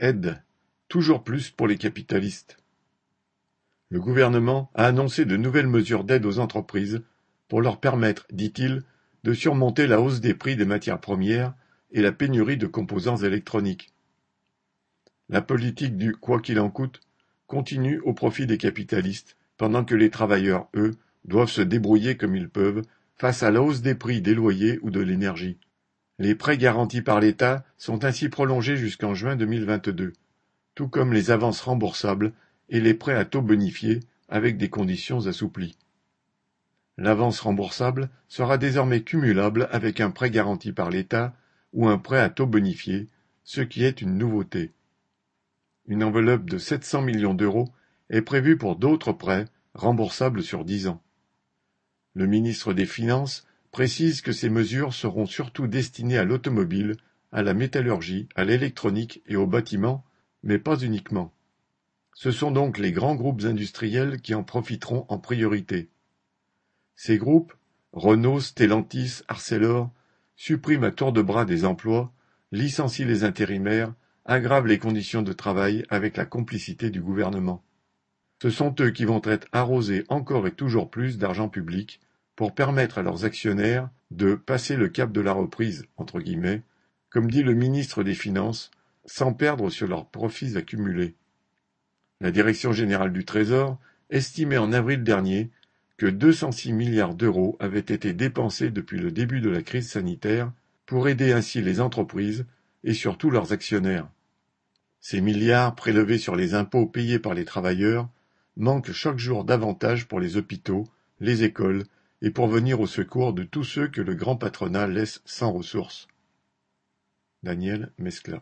aide, toujours plus pour les capitalistes. Le gouvernement a annoncé de nouvelles mesures d'aide aux entreprises pour leur permettre, dit-il, de surmonter la hausse des prix des matières premières et la pénurie de composants électroniques. La politique du quoi qu'il en coûte continue au profit des capitalistes, pendant que les travailleurs, eux, doivent se débrouiller comme ils peuvent face à la hausse des prix des loyers ou de l'énergie. Les prêts garantis par l'État sont ainsi prolongés jusqu'en juin 2022, tout comme les avances remboursables et les prêts à taux bonifiés avec des conditions assouplies. L'avance remboursable sera désormais cumulable avec un prêt garanti par l'État ou un prêt à taux bonifié, ce qui est une nouveauté. Une enveloppe de 700 millions d'euros est prévue pour d'autres prêts remboursables sur dix ans. Le ministre des Finances précise que ces mesures seront surtout destinées à l'automobile, à la métallurgie, à l'électronique et au bâtiment, mais pas uniquement. Ce sont donc les grands groupes industriels qui en profiteront en priorité. Ces groupes, Renault, Stellantis, Arcelor, suppriment à tour de bras des emplois, licencient les intérimaires, aggravent les conditions de travail avec la complicité du gouvernement. Ce sont eux qui vont être arrosés encore et toujours plus d'argent public pour permettre à leurs actionnaires de passer le cap de la reprise, comme dit le ministre des Finances, sans perdre sur leurs profits accumulés. La Direction générale du Trésor estimait en avril dernier que 206 milliards d'euros avaient été dépensés depuis le début de la crise sanitaire pour aider ainsi les entreprises et surtout leurs actionnaires. Ces milliards prélevés sur les impôts payés par les travailleurs manquent chaque jour davantage pour les hôpitaux, les écoles et pour venir au secours de tous ceux que le grand patronat laisse sans ressources. Daniel Mescla